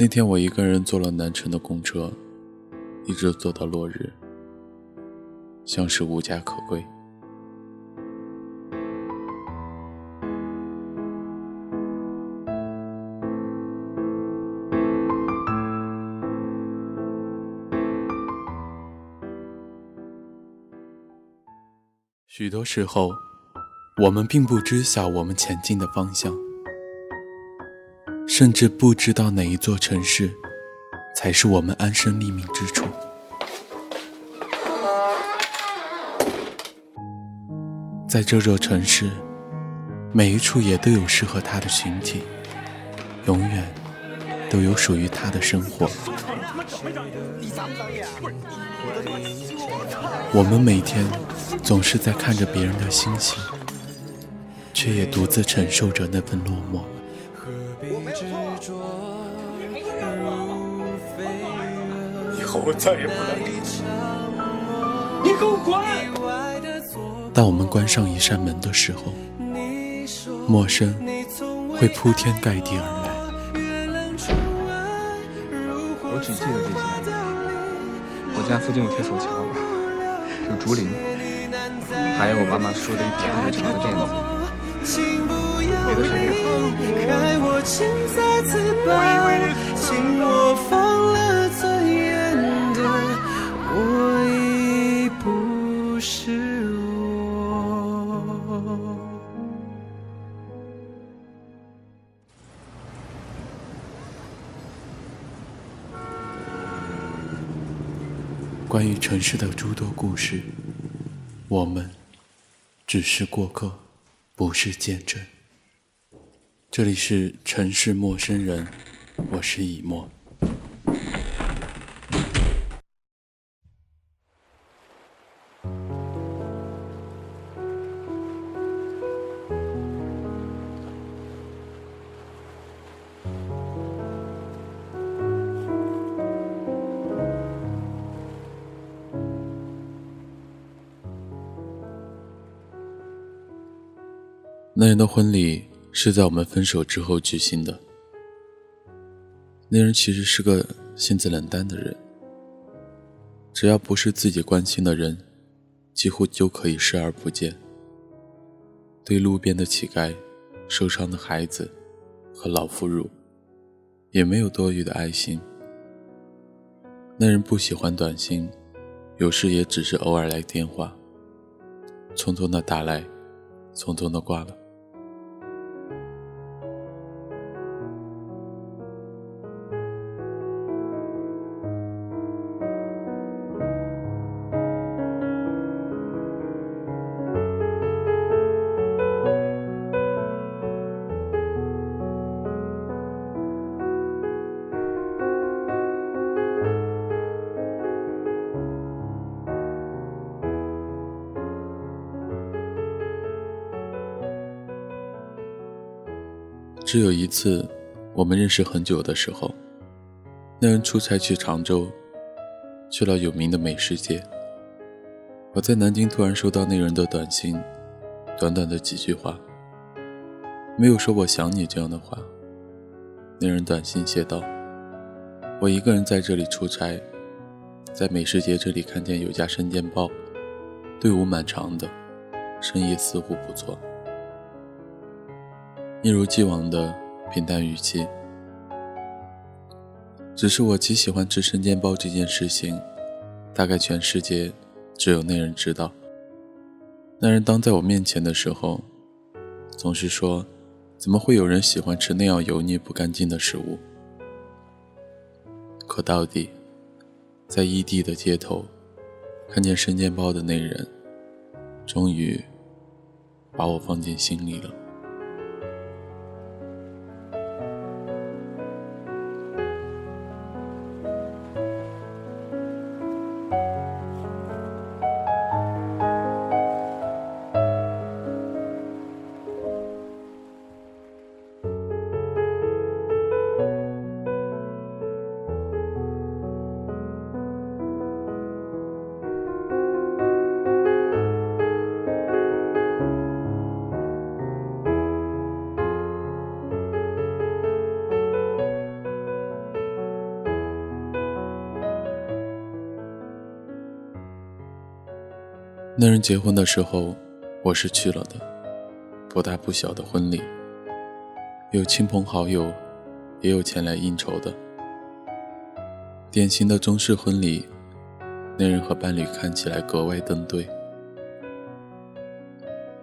那天我一个人坐了南城的公车，一直坐到落日，像是无家可归。许多时候，我们并不知晓我们前进的方向，甚至不知道哪一座城市才是我们安身立命之处。在这座城市，每一处也都有适合他的群体，永远都有属于他的生活。我们每天。总是在看着别人的星星，却也独自承受着那份落寞。后我再也不来这里。你给我滚！当我们关上一扇门的时候，陌生会铺天盖地而来。我只记得这些。我家附近有铁索桥，有竹林。还有我妈妈说的一条又长的辫子，别的谁关于城市的诸多故事，我们。只是过客，不是见证。这里是城市陌生人，我是以沫。那人的婚礼是在我们分手之后举行的。那人其实是个性子冷淡的人，只要不是自己关心的人，几乎就可以视而不见。对路边的乞丐、受伤的孩子和老妇孺，也没有多余的爱心。那人不喜欢短信，有时也只是偶尔来电话，匆匆的打来，匆匆的挂了。只有一次，我们认识很久的时候，那人出差去常州，去了有名的美食街。我在南京突然收到那人的短信，短短的几句话，没有说我想你这样的话。那人短信写道：“我一个人在这里出差，在美食街这里看见有家生煎包，队伍蛮长的，生意似乎不错。”一如既往的平淡语气，只是我极喜欢吃生煎包这件事情，大概全世界只有那人知道。那人当在我面前的时候，总是说：“怎么会有人喜欢吃那样油腻不干净的食物？”可到底，在异地的街头，看见生煎包的那人，终于把我放进心里了。那人结婚的时候，我是去了的，不大不小的婚礼，有亲朋好友，也有前来应酬的，典型的中式婚礼。那人和伴侣看起来格外登对。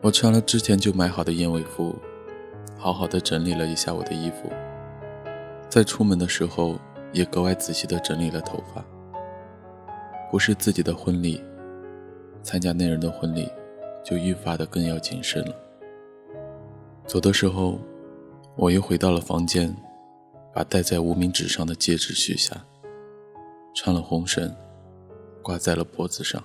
我穿了之前就买好的燕尾服，好好的整理了一下我的衣服，在出门的时候也格外仔细的整理了头发。不是自己的婚礼。参加那人的婚礼，就愈发的更要谨慎了。走的时候，我又回到了房间，把戴在无名指上的戒指取下，穿了红绳，挂在了脖子上。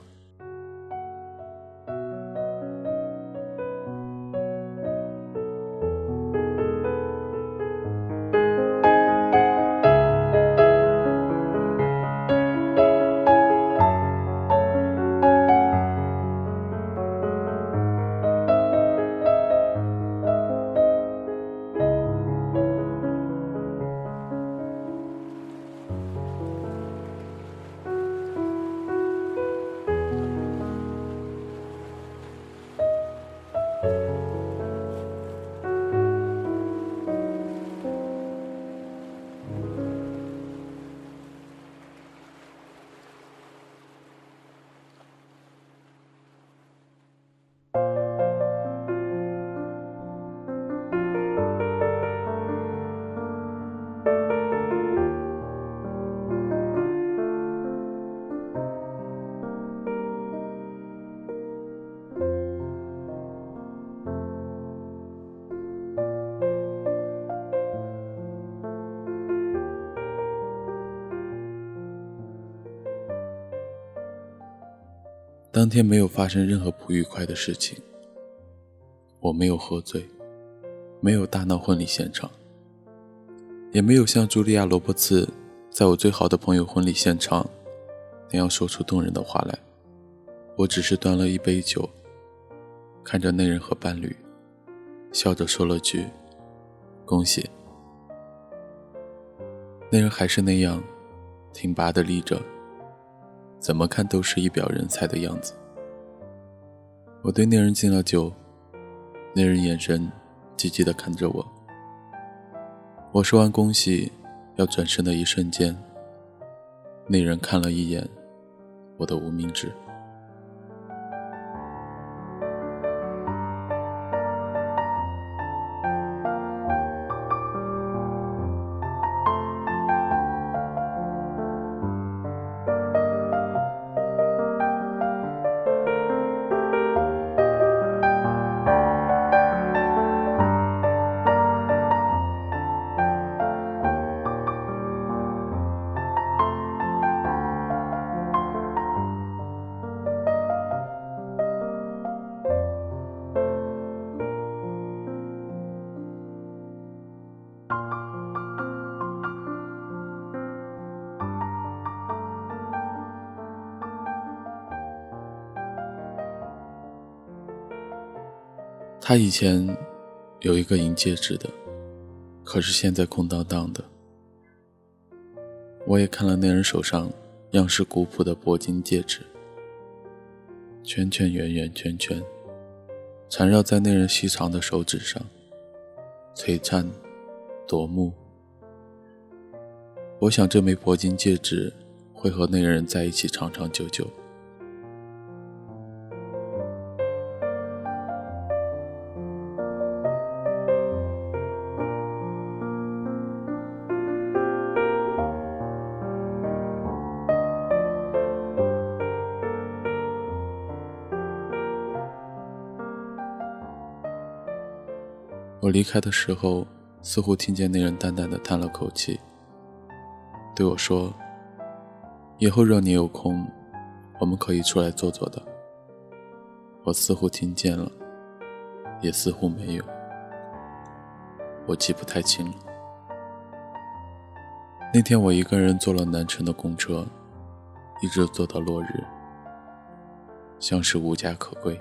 当天没有发生任何不愉快的事情，我没有喝醉，没有大闹婚礼现场，也没有像茱莉亚·罗伯茨在我最好的朋友婚礼现场那样说出动人的话来。我只是端了一杯酒，看着那人和伴侣，笑着说了句：“恭喜。”那人还是那样挺拔的立着。怎么看都是一表人才的样子。我对那人敬了酒，那人眼神积极地看着我。我说完恭喜，要转身的一瞬间，那人看了一眼我的无名指。他以前有一个银戒指的，可是现在空荡荡的。我也看了那人手上样式古朴的铂金戒指，圈圈圆圆圈圈，缠绕在那人细长的手指上，璀璨夺目。我想这枚铂金戒指会和那人在一起长长久久。我离开的时候，似乎听见那人淡淡的叹了口气，对我说：“以后若你有空，我们可以出来坐坐的。”我似乎听见了，也似乎没有，我记不太清了。那天我一个人坐了南城的公车，一直坐到落日，像是无家可归。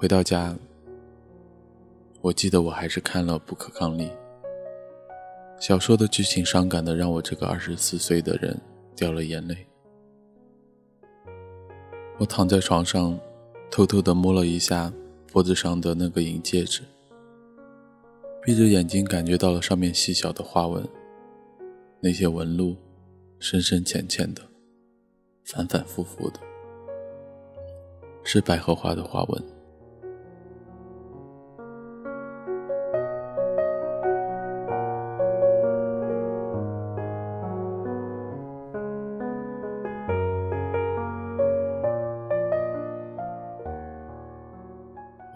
回到家，我记得我还是看了《不可抗力》。小说的剧情伤感的让我这个二十四岁的人掉了眼泪。我躺在床上，偷偷的摸了一下脖子上的那个银戒指，闭着眼睛感觉到了上面细小的花纹，那些纹路深深浅浅的，反反复复的，是百合花的花纹。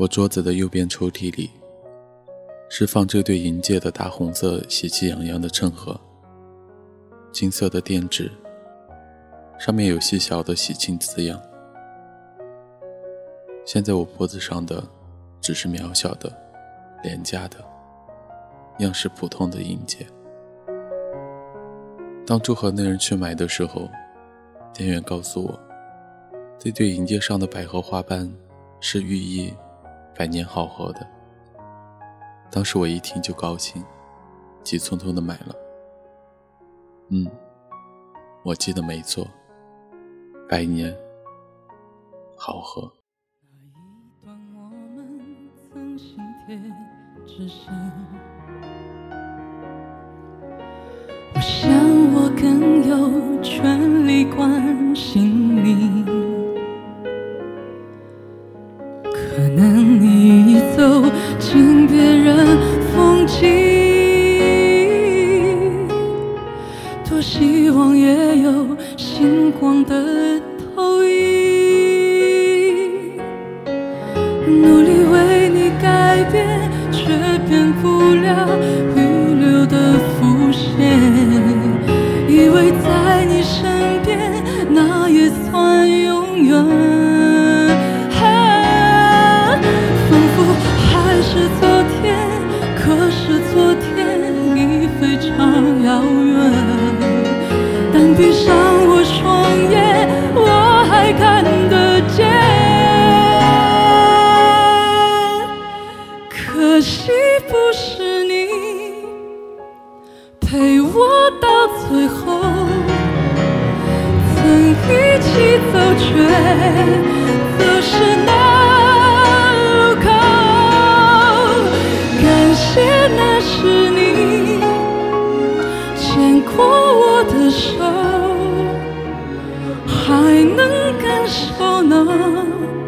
我桌子的右边抽屉里，是放这对银戒的大红色、喜气洋洋的衬盒，金色的垫纸，上面有细小的喜庆字样。现在我脖子上的，只是渺小的、廉价的、样式普通的银戒。当初和那人去买的时候，店员告诉我，这对银戒上的百合花瓣是寓意。百年好合的，当时我一听就高兴，急匆匆的买了。嗯，我记得没错，百年好合。那一段我们曾心贴之身我想我更有权利关心你。 하나